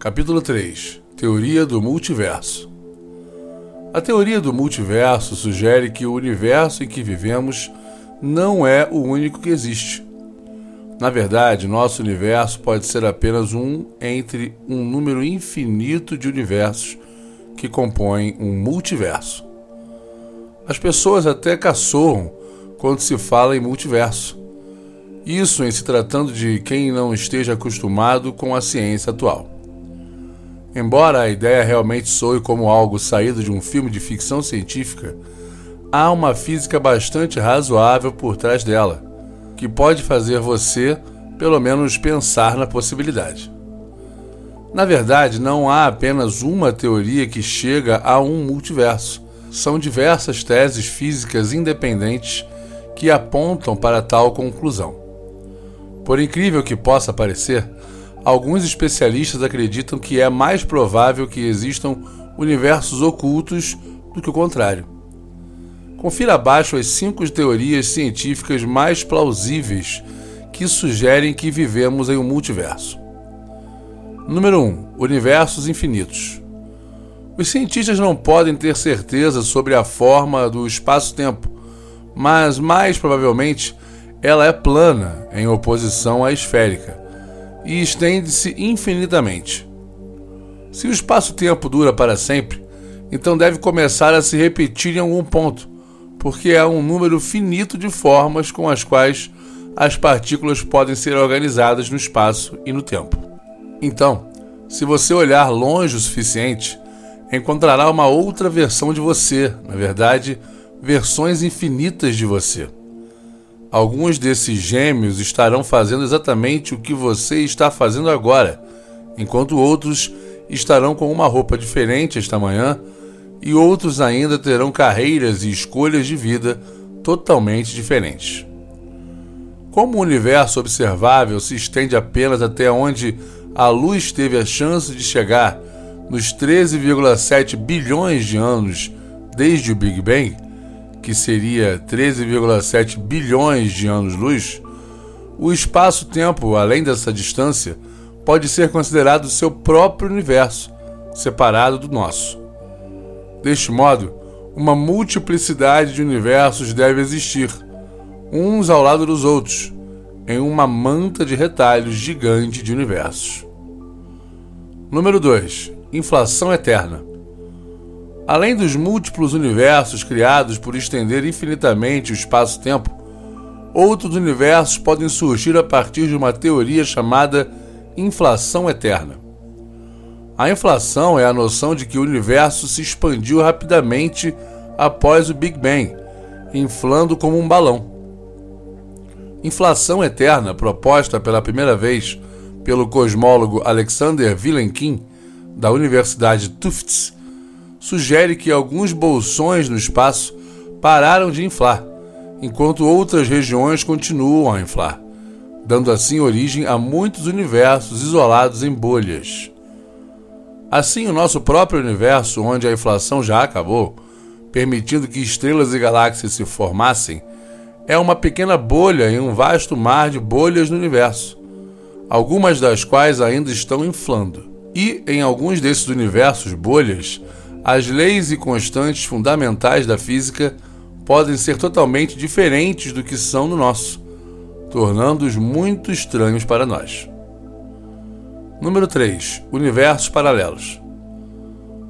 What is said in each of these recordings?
Capítulo 3 Teoria do Multiverso A teoria do multiverso sugere que o universo em que vivemos não é o único que existe. Na verdade, nosso universo pode ser apenas um entre um número infinito de universos que compõem um multiverso. As pessoas até caçoam quando se fala em multiverso. Isso em se tratando de quem não esteja acostumado com a ciência atual. Embora a ideia realmente soe como algo saído de um filme de ficção científica, há uma física bastante razoável por trás dela, que pode fazer você, pelo menos, pensar na possibilidade. Na verdade, não há apenas uma teoria que chega a um multiverso. São diversas teses físicas independentes que apontam para tal conclusão. Por incrível que possa parecer, Alguns especialistas acreditam que é mais provável que existam universos ocultos do que o contrário. Confira abaixo as cinco teorias científicas mais plausíveis que sugerem que vivemos em um multiverso. Número 1. Um, universos infinitos. Os cientistas não podem ter certeza sobre a forma do espaço-tempo, mas mais provavelmente ela é plana em oposição à esférica e estende-se infinitamente. Se o espaço-tempo dura para sempre, então deve começar a se repetir em algum ponto, porque há um número finito de formas com as quais as partículas podem ser organizadas no espaço e no tempo. Então, se você olhar longe o suficiente, encontrará uma outra versão de você, na verdade, versões infinitas de você. Alguns desses gêmeos estarão fazendo exatamente o que você está fazendo agora, enquanto outros estarão com uma roupa diferente esta manhã e outros ainda terão carreiras e escolhas de vida totalmente diferentes. Como o universo observável se estende apenas até onde a luz teve a chance de chegar nos 13,7 bilhões de anos desde o Big Bang, que seria 13,7 bilhões de anos-luz, o espaço-tempo, além dessa distância, pode ser considerado seu próprio universo, separado do nosso. Deste modo, uma multiplicidade de universos deve existir, uns ao lado dos outros, em uma manta de retalhos gigante de universos. Número 2. Inflação eterna. Além dos múltiplos universos criados por estender infinitamente o espaço-tempo, outros universos podem surgir a partir de uma teoria chamada inflação eterna. A inflação é a noção de que o universo se expandiu rapidamente após o Big Bang, inflando como um balão. Inflação eterna, proposta pela primeira vez pelo cosmólogo Alexander Vilenkin, da Universidade Tufts, sugere que alguns bolsões no espaço pararam de inflar, enquanto outras regiões continuam a inflar, dando assim origem a muitos universos isolados em bolhas. Assim, o nosso próprio universo, onde a inflação já acabou, permitindo que estrelas e galáxias se formassem, é uma pequena bolha em um vasto mar de bolhas no universo, algumas das quais ainda estão inflando. E em alguns desses universos bolhas, as leis e constantes fundamentais da física podem ser totalmente diferentes do que são no nosso, tornando-os muito estranhos para nós. Número 3. Universos paralelos.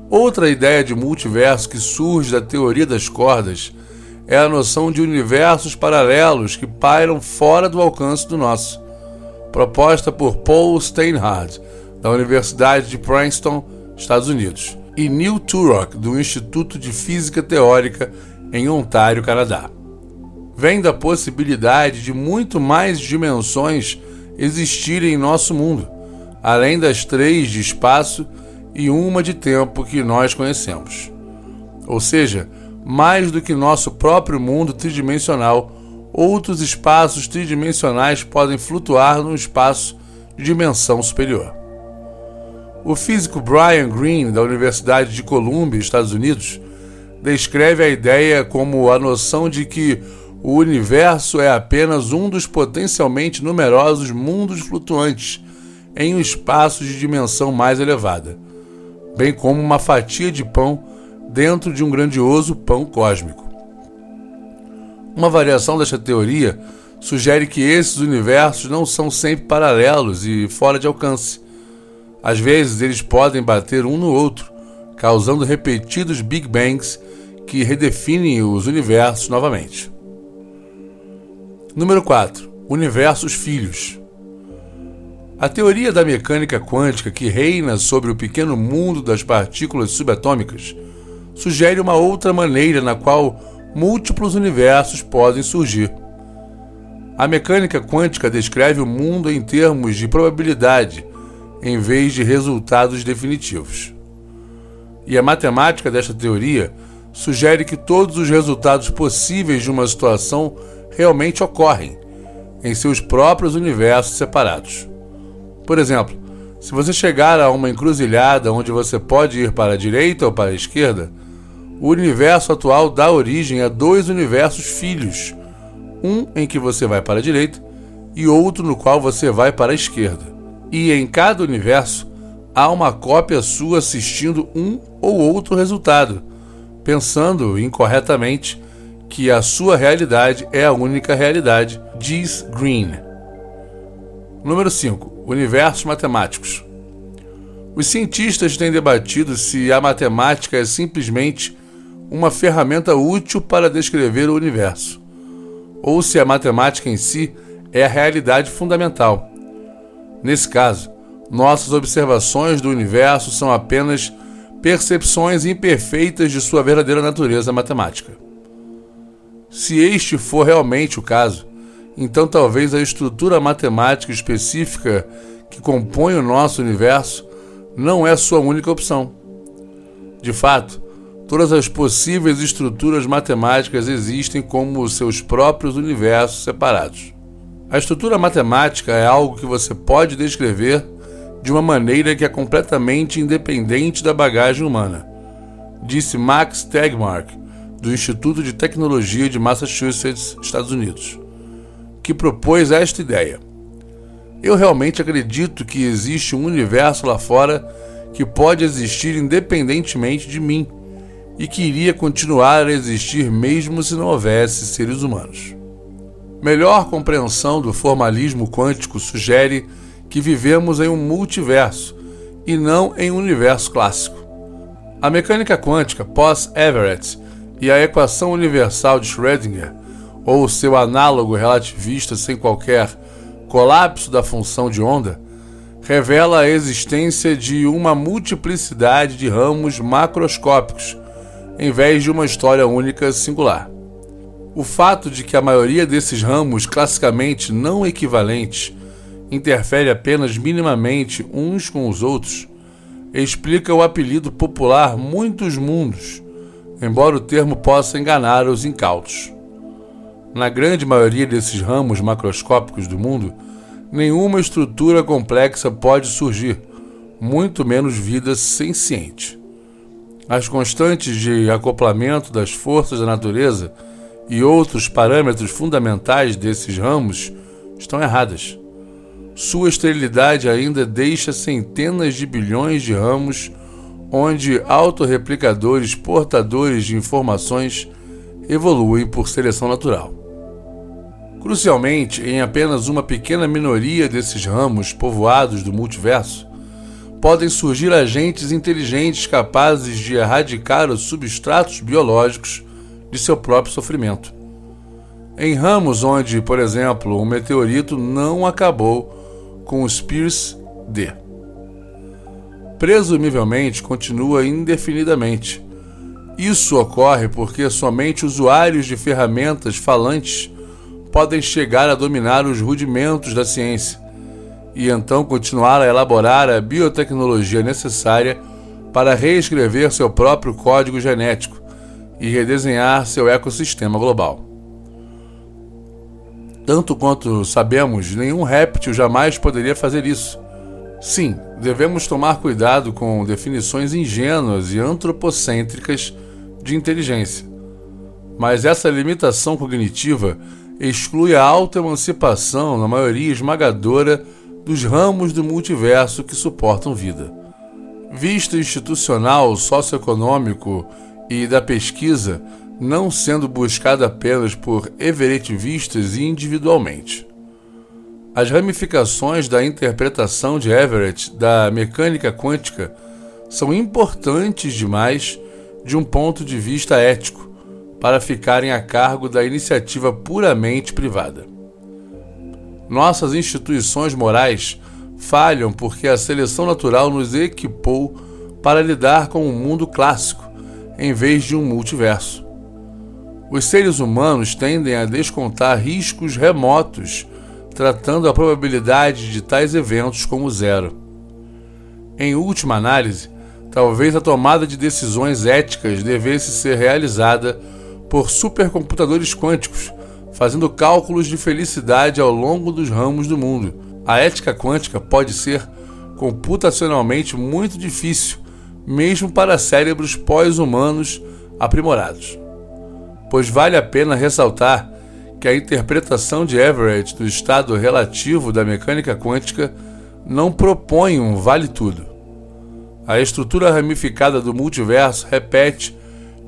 Outra ideia de multiverso que surge da teoria das cordas é a noção de universos paralelos que pairam fora do alcance do nosso, proposta por Paul Steinhardt, da Universidade de Princeton, Estados Unidos e Neil Turok, do Instituto de Física Teórica em Ontário, Canadá. Vem da possibilidade de muito mais dimensões existirem em nosso mundo, além das três de espaço e uma de tempo que nós conhecemos. Ou seja, mais do que nosso próprio mundo tridimensional, outros espaços tridimensionais podem flutuar num espaço de dimensão superior. O físico Brian Greene, da Universidade de Columbia, Estados Unidos, descreve a ideia como a noção de que o universo é apenas um dos potencialmente numerosos mundos flutuantes em um espaço de dimensão mais elevada, bem como uma fatia de pão dentro de um grandioso pão cósmico. Uma variação desta teoria sugere que esses universos não são sempre paralelos e fora de alcance. Às vezes eles podem bater um no outro, causando repetidos Big Bangs que redefinem os universos novamente. Número 4. Universos filhos. A teoria da mecânica quântica que reina sobre o pequeno mundo das partículas subatômicas sugere uma outra maneira na qual múltiplos universos podem surgir. A mecânica quântica descreve o mundo em termos de probabilidade, em vez de resultados definitivos. E a matemática desta teoria sugere que todos os resultados possíveis de uma situação realmente ocorrem, em seus próprios universos separados. Por exemplo, se você chegar a uma encruzilhada onde você pode ir para a direita ou para a esquerda, o universo atual dá origem a dois universos filhos, um em que você vai para a direita e outro no qual você vai para a esquerda. E em cada universo há uma cópia sua assistindo um ou outro resultado, pensando incorretamente que a sua realidade é a única realidade, diz Green. Número 5. Universos matemáticos. Os cientistas têm debatido se a matemática é simplesmente uma ferramenta útil para descrever o universo, ou se a matemática em si é a realidade fundamental. Nesse caso, nossas observações do universo são apenas percepções imperfeitas de sua verdadeira natureza matemática. Se este for realmente o caso, então talvez a estrutura matemática específica que compõe o nosso universo não é sua única opção. De fato, Todas as possíveis estruturas matemáticas existem como seus próprios universos separados. A estrutura matemática é algo que você pode descrever de uma maneira que é completamente independente da bagagem humana, disse Max Tegmark, do Instituto de Tecnologia de Massachusetts, Estados Unidos, que propôs esta ideia. Eu realmente acredito que existe um universo lá fora que pode existir independentemente de mim e que iria continuar a existir mesmo se não houvesse seres humanos. Melhor compreensão do formalismo quântico sugere que vivemos em um multiverso e não em um universo clássico. A mecânica quântica pós-Everett e a equação universal de Schrödinger, ou seu análogo relativista sem qualquer colapso da função de onda, revela a existência de uma multiplicidade de ramos macroscópicos em vez de uma história única singular. O fato de que a maioria desses ramos classicamente não equivalentes interfere apenas minimamente uns com os outros explica o apelido popular muitos mundos, embora o termo possa enganar os incautos. Na grande maioria desses ramos macroscópicos do mundo, nenhuma estrutura complexa pode surgir, muito menos vida senciente. As constantes de acoplamento das forças da natureza e outros parâmetros fundamentais desses ramos estão erradas. Sua esterilidade ainda deixa centenas de bilhões de ramos onde autorreplicadores portadores de informações evoluem por seleção natural. Crucialmente, em apenas uma pequena minoria desses ramos povoados do multiverso, podem surgir agentes inteligentes capazes de erradicar os substratos biológicos de seu próprio sofrimento. Em ramos onde, por exemplo, um meteorito não acabou com o Spears D. Presumivelmente continua indefinidamente. Isso ocorre porque somente usuários de ferramentas falantes podem chegar a dominar os rudimentos da ciência e então continuar a elaborar a biotecnologia necessária para reescrever seu próprio código genético e redesenhar seu ecossistema global. Tanto quanto sabemos, nenhum réptil jamais poderia fazer isso. Sim, devemos tomar cuidado com definições ingênuas e antropocêntricas de inteligência. Mas essa limitação cognitiva exclui a autoemancipação na maioria esmagadora dos ramos do multiverso que suportam vida. Visto institucional, socioeconômico e da pesquisa não sendo buscada apenas por everettivistas individualmente. As ramificações da interpretação de Everett da mecânica quântica são importantes demais de um ponto de vista ético para ficarem a cargo da iniciativa puramente privada. Nossas instituições morais falham porque a seleção natural nos equipou para lidar com um mundo clássico em vez de um multiverso. Os seres humanos tendem a descontar riscos remotos, tratando a probabilidade de tais eventos como zero. Em última análise, talvez a tomada de decisões éticas devesse ser realizada por supercomputadores quânticos, fazendo cálculos de felicidade ao longo dos ramos do mundo. A ética quântica pode ser computacionalmente muito difícil, mesmo para cérebros pós-humanos aprimorados pois vale a pena ressaltar que a interpretação de Everett do estado relativo da mecânica quântica não propõe um vale-tudo. A estrutura ramificada do multiverso repete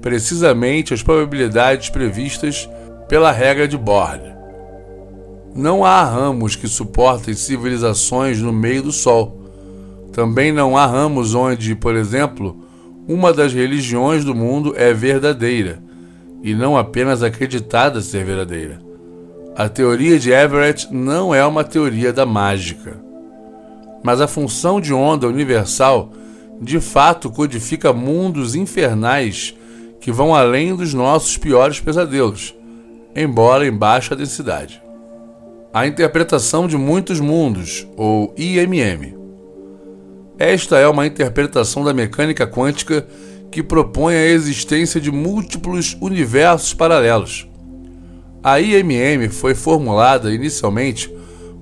precisamente as probabilidades previstas pela regra de Bohr. Não há ramos que suportem civilizações no meio do Sol. Também não há ramos onde, por exemplo, uma das religiões do mundo é verdadeira e não apenas acreditada ser verdadeira. A teoria de Everett não é uma teoria da mágica, mas a função de onda universal de fato codifica mundos infernais que vão além dos nossos piores pesadelos, embora em baixa densidade. A interpretação de muitos mundos, ou IMM. Esta é uma interpretação da mecânica quântica que propõe a existência de múltiplos universos paralelos. A IMM foi formulada inicialmente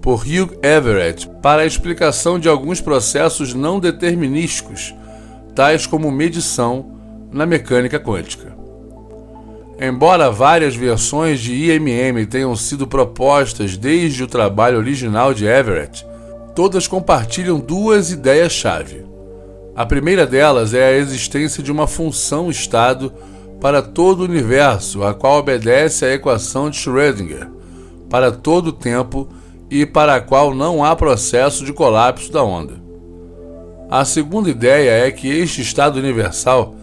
por Hugh Everett para a explicação de alguns processos não determinísticos, tais como medição na mecânica quântica. Embora várias versões de IMM tenham sido propostas desde o trabalho original de Everett, todas compartilham duas ideias-chave. A primeira delas é a existência de uma função-estado para todo o universo, a qual obedece à equação de Schrödinger, para todo o tempo e para a qual não há processo de colapso da onda. A segunda ideia é que este estado universal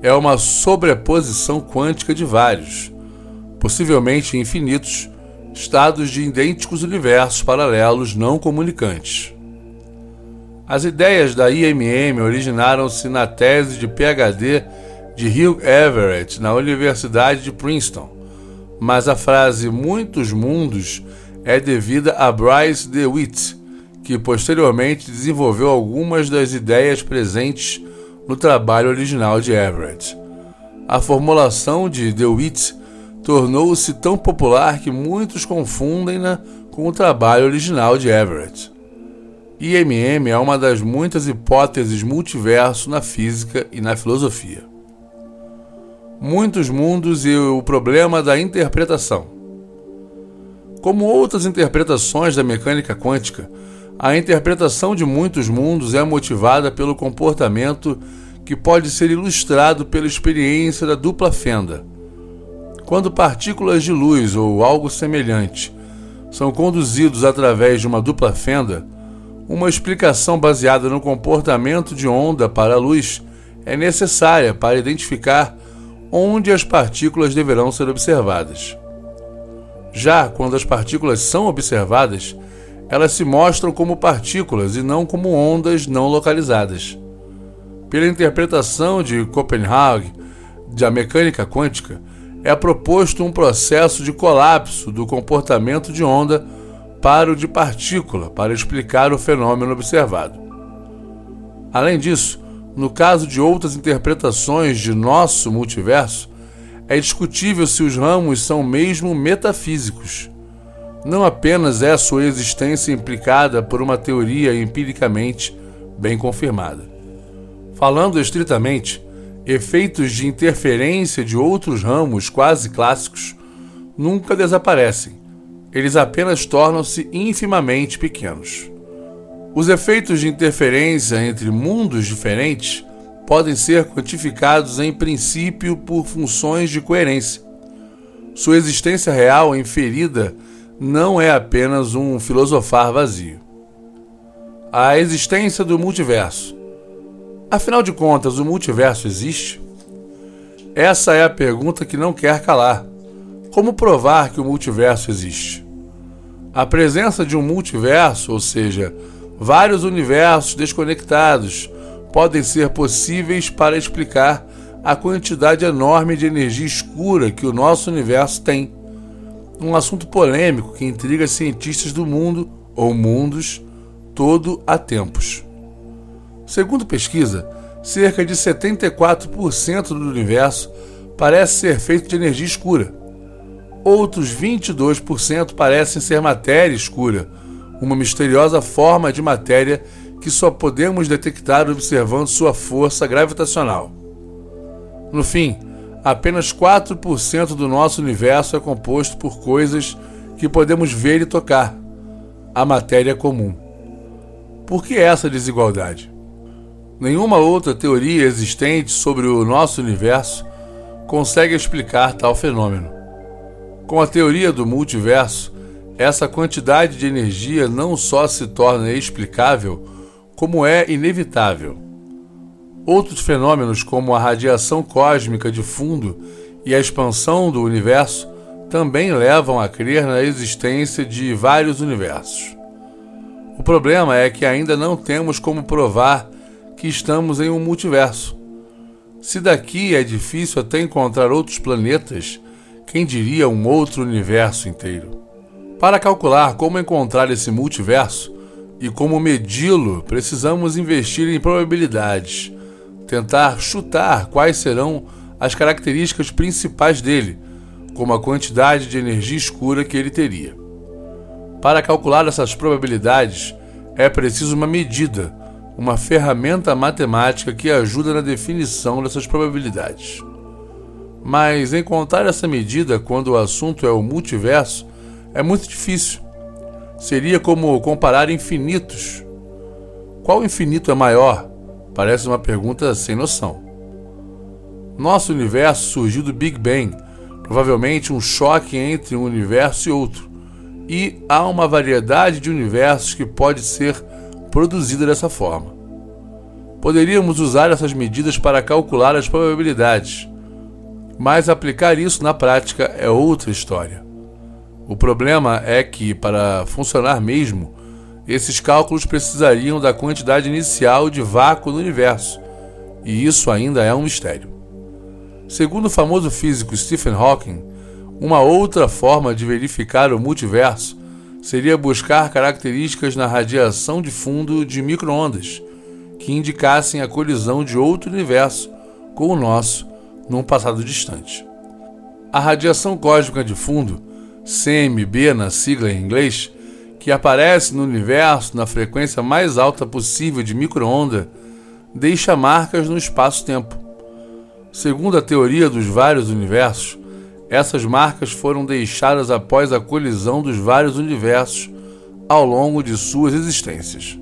é uma sobreposição quântica de vários, possivelmente infinitos, estados de idênticos universos paralelos não comunicantes. As ideias da IMM originaram-se na tese de PhD de Hugh Everett na Universidade de Princeton, mas a frase muitos mundos é devida a Bryce DeWitt, que posteriormente desenvolveu algumas das ideias presentes no trabalho original de Everett. A formulação de DeWitt tornou-se tão popular que muitos confundem-na com o trabalho original de Everett. IMM é uma das muitas hipóteses multiverso na física e na filosofia. Muitos mundos e o problema da interpretação. Como outras interpretações da mecânica quântica, a interpretação de muitos mundos é motivada pelo comportamento que pode ser ilustrado pela experiência da dupla fenda. Quando partículas de luz ou algo semelhante são conduzidos através de uma dupla fenda, uma explicação baseada no comportamento de onda para a luz é necessária para identificar onde as partículas deverão ser observadas. Já quando as partículas são observadas, elas se mostram como partículas e não como ondas não localizadas. Pela interpretação de Copenhague da mecânica quântica, é proposto um processo de colapso do comportamento de onda para o de partícula para explicar o fenômeno observado. Além disso, no caso de outras interpretações de nosso multiverso, é discutível se os ramos são mesmo metafísicos. Não apenas é sua existência implicada por uma teoria empiricamente bem confirmada. Falando estritamente, efeitos de interferência de outros ramos quase clássicos nunca desaparecem eles apenas tornam-se infimamente pequenos. Os efeitos de interferência entre mundos diferentes podem ser quantificados em princípio por funções de coerência. Sua existência real inferida não é apenas um filosofar vazio. A existência do multiverso. Afinal de contas, o multiverso existe? Essa é a pergunta que não quer calar. Como provar que o multiverso existe? A presença de um multiverso, ou seja, vários universos desconectados, podem ser possíveis para explicar a quantidade enorme de energia escura que o nosso universo tem. Um assunto polêmico que intriga cientistas do mundo ou mundos todo há tempos. Segundo pesquisa, cerca de 74% do universo parece ser feito de energia escura. Outros 22% parecem ser matéria escura, uma misteriosa forma de matéria que só podemos detectar observando sua força gravitacional. No fim, apenas 4% do nosso universo é composto por coisas que podemos ver e tocar a matéria comum. Por que essa desigualdade? Nenhuma outra teoria existente sobre o nosso universo consegue explicar tal fenômeno. Com a teoria do multiverso, essa quantidade de energia não só se torna explicável, como é inevitável. Outros fenômenos, como a radiação cósmica de fundo e a expansão do universo, também levam a crer na existência de vários universos. O problema é que ainda não temos como provar que estamos em um multiverso. Se daqui é difícil até encontrar outros planetas, quem diria um outro universo inteiro? Para calcular como encontrar esse multiverso e como medi-lo, precisamos investir em probabilidades, tentar chutar quais serão as características principais dele, como a quantidade de energia escura que ele teria. Para calcular essas probabilidades, é preciso uma medida, uma ferramenta matemática que ajuda na definição dessas probabilidades. Mas encontrar essa medida quando o assunto é o multiverso é muito difícil. Seria como comparar infinitos. Qual infinito é maior? Parece uma pergunta sem noção. Nosso universo surgiu do Big Bang, provavelmente um choque entre um universo e outro. E há uma variedade de universos que pode ser produzida dessa forma. Poderíamos usar essas medidas para calcular as probabilidades, mas aplicar isso na prática é outra história. O problema é que, para funcionar mesmo, esses cálculos precisariam da quantidade inicial de vácuo no universo, e isso ainda é um mistério. Segundo o famoso físico Stephen Hawking, uma outra forma de verificar o multiverso seria buscar características na radiação de fundo de microondas que indicassem a colisão de outro universo com o nosso num passado distante. A radiação cósmica de fundo, CMB na sigla em inglês, que aparece no universo na frequência mais alta possível de microonda, deixa marcas no espaço-tempo. Segundo a teoria dos vários universos, essas marcas foram deixadas após a colisão dos vários universos ao longo de suas existências.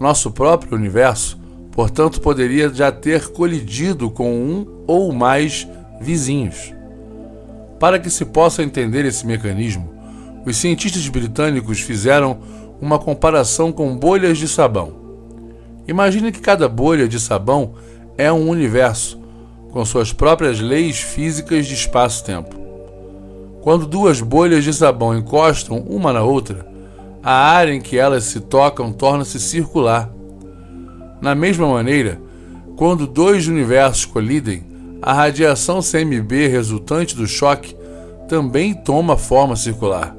Nosso próprio universo, portanto, poderia já ter colidido com um ou mais vizinhos. Para que se possa entender esse mecanismo, os cientistas britânicos fizeram uma comparação com bolhas de sabão. Imagine que cada bolha de sabão é um universo com suas próprias leis físicas de espaço-tempo. Quando duas bolhas de sabão encostam uma na outra, a área em que elas se tocam torna-se circular. Na mesma maneira, quando dois universos colidem, a radiação CMB resultante do choque também toma forma circular.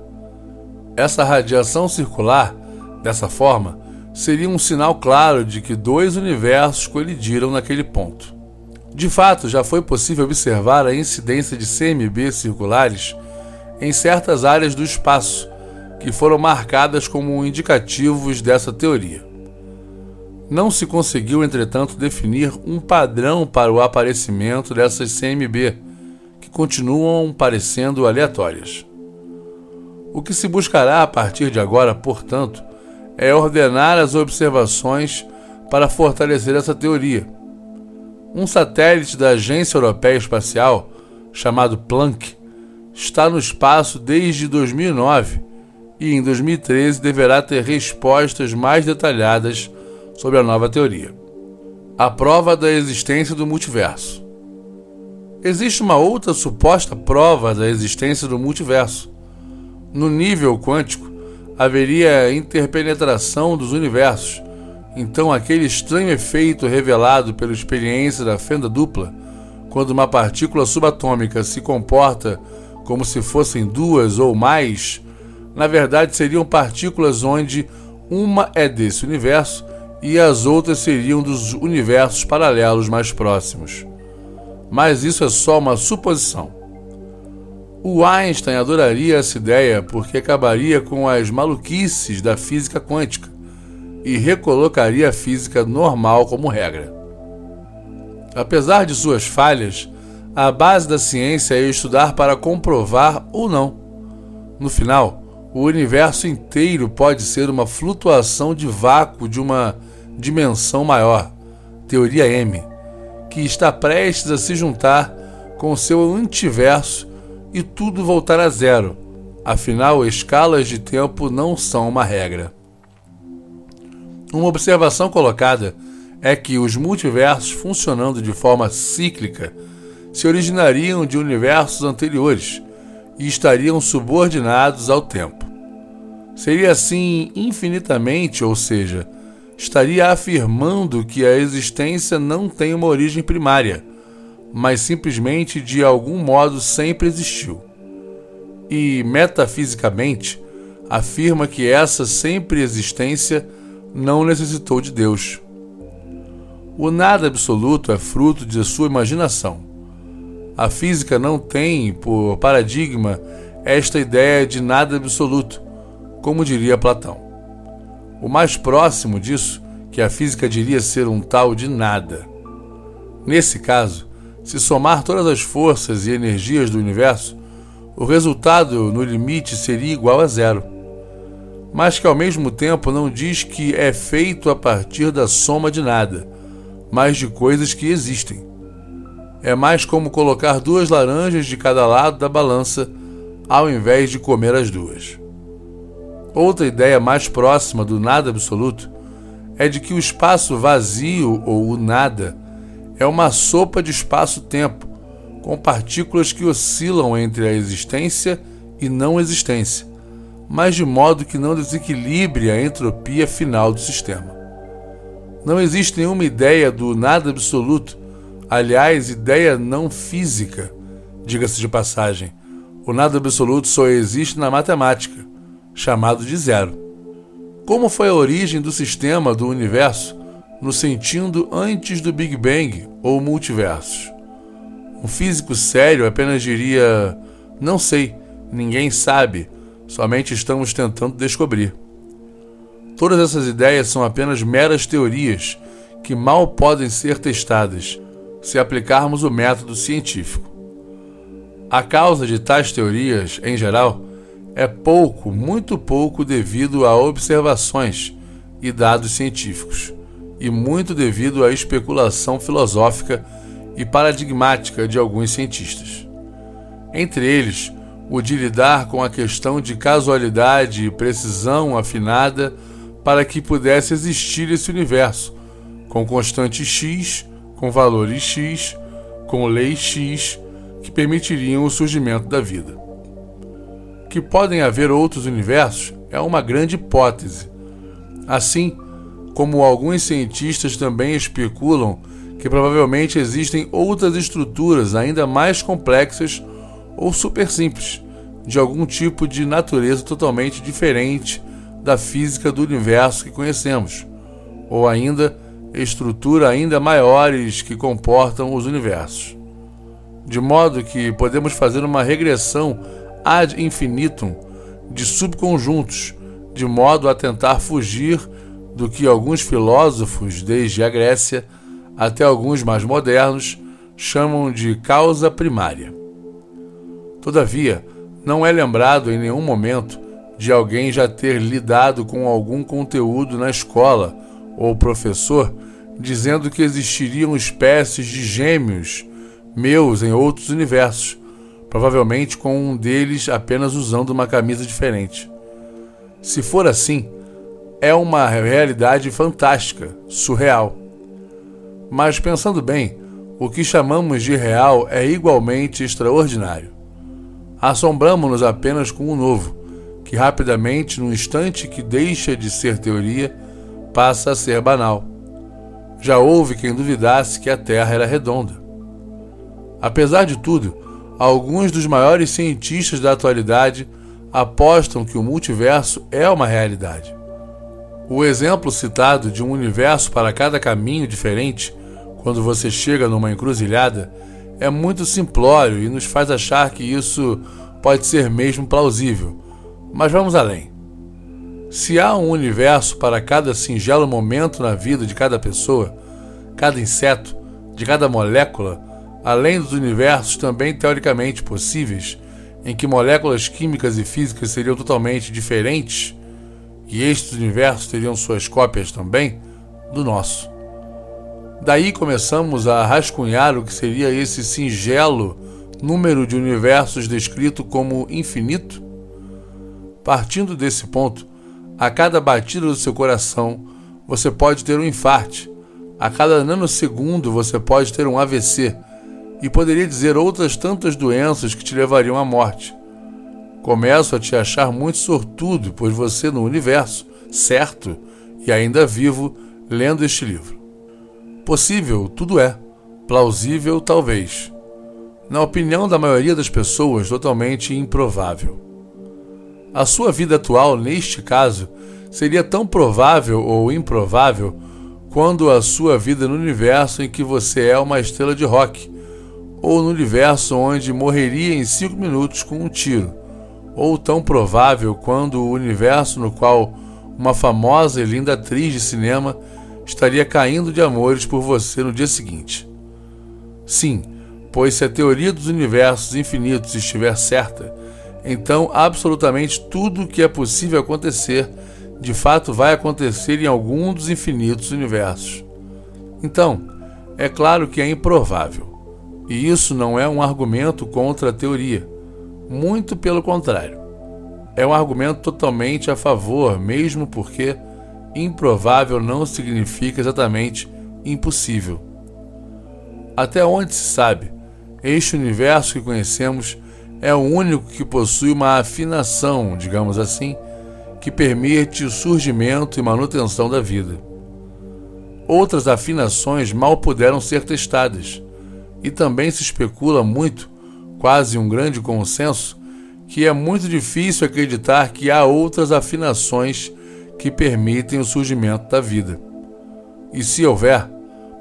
Essa radiação circular, dessa forma, seria um sinal claro de que dois universos colidiram naquele ponto. De fato, já foi possível observar a incidência de CMB circulares em certas áreas do espaço, que foram marcadas como indicativos dessa teoria. Não se conseguiu, entretanto, definir um padrão para o aparecimento dessas CMB, que continuam parecendo aleatórias. O que se buscará a partir de agora, portanto, é ordenar as observações para fortalecer essa teoria. Um satélite da Agência Europeia Espacial, chamado Planck, está no espaço desde 2009 e em 2013 deverá ter respostas mais detalhadas sobre a nova teoria. A prova da existência do multiverso. Existe uma outra suposta prova da existência do multiverso. No nível quântico, haveria interpenetração dos universos. Então, aquele estranho efeito revelado pela experiência da fenda dupla, quando uma partícula subatômica se comporta como se fossem duas ou mais, na verdade seriam partículas onde uma é desse universo e as outras seriam dos universos paralelos mais próximos. Mas isso é só uma suposição. O Einstein adoraria essa ideia porque acabaria com as maluquices da física quântica e recolocaria a física normal como regra. Apesar de suas falhas, a base da ciência é estudar para comprovar ou não. No final, o universo inteiro pode ser uma flutuação de vácuo de uma dimensão maior, teoria M, que está prestes a se juntar com seu antiverso e tudo voltar a zero. Afinal, escalas de tempo não são uma regra. Uma observação colocada é que os multiversos funcionando de forma cíclica se originariam de universos anteriores e estariam subordinados ao tempo. Seria assim infinitamente, ou seja, estaria afirmando que a existência não tem uma origem primária, mas simplesmente de algum modo sempre existiu. E, metafisicamente, afirma que essa sempre existência não necessitou de Deus. O nada absoluto é fruto de sua imaginação. A física não tem, por paradigma, esta ideia de nada absoluto, como diria Platão. O mais próximo disso, que a física diria ser um tal de nada. Nesse caso, se somar todas as forças e energias do universo, o resultado no limite seria igual a zero. Mas que ao mesmo tempo não diz que é feito a partir da soma de nada, mas de coisas que existem. É mais como colocar duas laranjas de cada lado da balança, ao invés de comer as duas. Outra ideia mais próxima do nada absoluto é de que o espaço vazio ou o nada é uma sopa de espaço-tempo, com partículas que oscilam entre a existência e não existência, mas de modo que não desequilibre a entropia final do sistema. Não existe nenhuma ideia do nada absoluto, aliás, ideia não física, diga-se de passagem. O nada absoluto só existe na matemática chamado de zero. Como foi a origem do sistema do universo no sentido antes do Big Bang ou multiversos? Um físico sério apenas diria: não sei, ninguém sabe, somente estamos tentando descobrir. Todas essas ideias são apenas meras teorias que mal podem ser testadas se aplicarmos o método científico. A causa de tais teorias, em geral, é pouco, muito pouco devido a observações e dados científicos, e muito devido à especulação filosófica e paradigmática de alguns cientistas. Entre eles, o de lidar com a questão de casualidade e precisão afinada para que pudesse existir esse universo, com constante x, com valores x, com leis x, que permitiriam o surgimento da vida. Que podem haver outros universos é uma grande hipótese. Assim como alguns cientistas também especulam que provavelmente existem outras estruturas ainda mais complexas ou super simples, de algum tipo de natureza totalmente diferente da física do universo que conhecemos, ou ainda estrutura ainda maiores que comportam os universos. De modo que podemos fazer uma regressão ad infinitum de subconjuntos, de modo a tentar fugir do que alguns filósofos, desde a Grécia até alguns mais modernos, chamam de causa primária. Todavia, não é lembrado em nenhum momento de alguém já ter lidado com algum conteúdo na escola ou professor dizendo que existiriam espécies de gêmeos meus em outros universos, provavelmente com um deles apenas usando uma camisa diferente. Se for assim, é uma realidade fantástica, surreal. Mas pensando bem, o que chamamos de real é igualmente extraordinário. Assombramos-nos apenas com o novo, que rapidamente, no instante que deixa de ser teoria, passa a ser banal. Já houve quem duvidasse que a Terra era redonda. Apesar de tudo, alguns dos maiores cientistas da atualidade apostam que o multiverso é uma realidade. O exemplo citado de um universo para cada caminho diferente, quando você chega numa encruzilhada, é muito simplório e nos faz achar que isso pode ser mesmo plausível. Mas vamos além. Se há um universo para cada singelo momento na vida de cada pessoa, cada inseto, de cada molécula, além dos universos também teoricamente possíveis, em que moléculas químicas e físicas seriam totalmente diferentes, e estes universos teriam suas cópias também, do nosso. Daí começamos a rascunhar o que seria esse singelo número de universos descrito como infinito? Partindo desse ponto, a cada batida do seu coração, você pode ter um infarte. A cada nanosegundo, você pode ter um AVC. E poderia dizer outras tantas doenças que te levariam à morte. Começo a te achar muito sortudo, pois você no universo, certo e ainda vivo, lendo este livro. Possível, tudo é. Plausível, talvez. Na opinião da maioria das pessoas, totalmente improvável. A sua vida atual, neste caso, seria tão provável ou improvável quando a sua vida no universo em que você é uma estrela de rock, ou no universo onde morreria em cinco minutos com um tiro, ou tão provável quando o universo no qual uma famosa e linda atriz de cinema estaria caindo de amores por você no dia seguinte. Sim, pois se a teoria dos universos infinitos estiver certa, então absolutamente tudo o que é possível acontecer de fato vai acontecer em algum dos infinitos universos. Então, é claro que é improvável. E isso não é um argumento contra a teoria. Muito pelo contrário. É um argumento totalmente a favor, mesmo porque improvável não significa exatamente impossível. Até onde se sabe, este universo que conhecemos é o único que possui uma afinação, digamos assim, que permite o surgimento e manutenção da vida. Outras afinações mal puderam ser testadas, e também se especula muito, quase um grande consenso, que é muito difícil acreditar que há outras afinações que permitem o surgimento da vida. E se houver,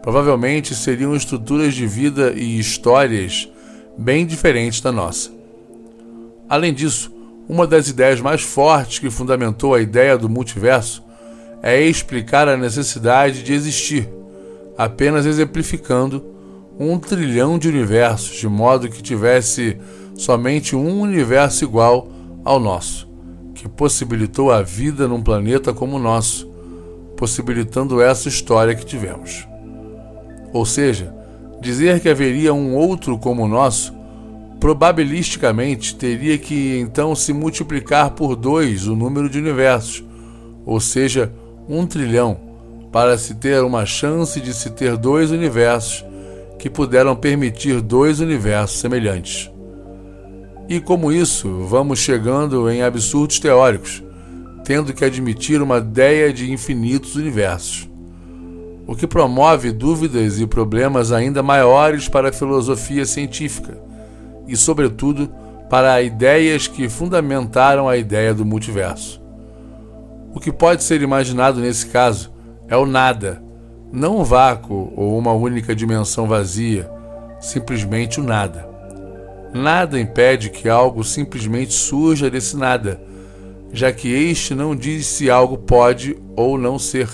provavelmente seriam estruturas de vida e histórias bem diferentes da nossa. Além disso, uma das ideias mais fortes que fundamentou a ideia do multiverso é explicar a necessidade de existir, apenas exemplificando um trilhão de universos, de modo que tivesse somente um universo igual ao nosso que possibilitou a vida num planeta como o nosso, possibilitando essa história que tivemos. Ou seja, dizer que haveria um outro como o nosso, probabilisticamente teria que então se multiplicar por dois o número de universos, ou seja, um trilhão, para se ter uma chance de se ter dois universos que puderam permitir dois universos semelhantes. E como isso, vamos chegando em absurdos teóricos, tendo que admitir uma ideia de infinitos universos. O que promove dúvidas e problemas ainda maiores para a filosofia científica e, sobretudo, para ideias que fundamentaram a ideia do multiverso. O que pode ser imaginado nesse caso é o nada, não um vácuo ou uma única dimensão vazia, simplesmente o nada. Nada impede que algo simplesmente surja desse nada, já que este não diz se algo pode ou não ser,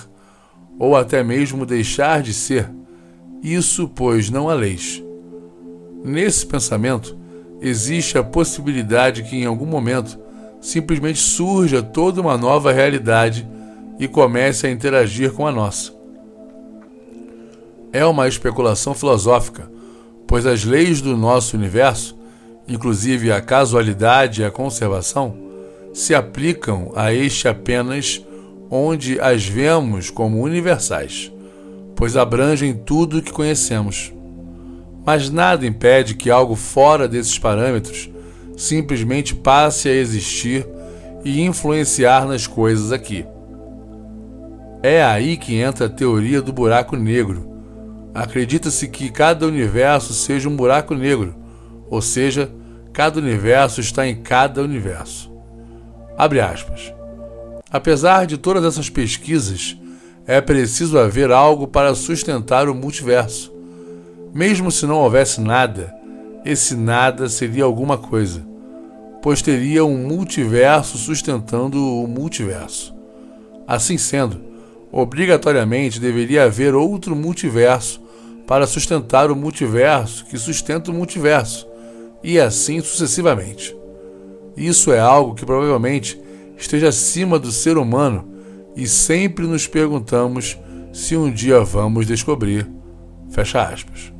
ou até mesmo deixar de ser. Isso, pois, não há leis. Nesse pensamento, existe a possibilidade que em algum momento simplesmente surja toda uma nova realidade e comece a interagir com a nossa. É uma especulação filosófica, pois as leis do nosso universo, inclusive a casualidade e a conservação, se aplicam a este apenas onde as vemos como universais, pois abrangem tudo o que conhecemos. Mas nada impede que algo fora desses parâmetros simplesmente passe a existir e influenciar nas coisas aqui. É aí que entra a teoria do buraco negro. Acredita-se que cada universo seja um buraco negro, ou seja, cada universo está em cada universo. Abre aspas. Apesar de todas essas pesquisas, é preciso haver algo para sustentar o multiverso. Mesmo se não houvesse nada, esse nada seria alguma coisa, pois teria um multiverso sustentando o multiverso. Assim sendo, obrigatoriamente deveria haver outro multiverso para sustentar o multiverso que sustenta o multiverso, e assim sucessivamente. Isso é algo que provavelmente esteja acima do ser humano e sempre nos perguntamos se um dia vamos descobrir. Fecha aspas.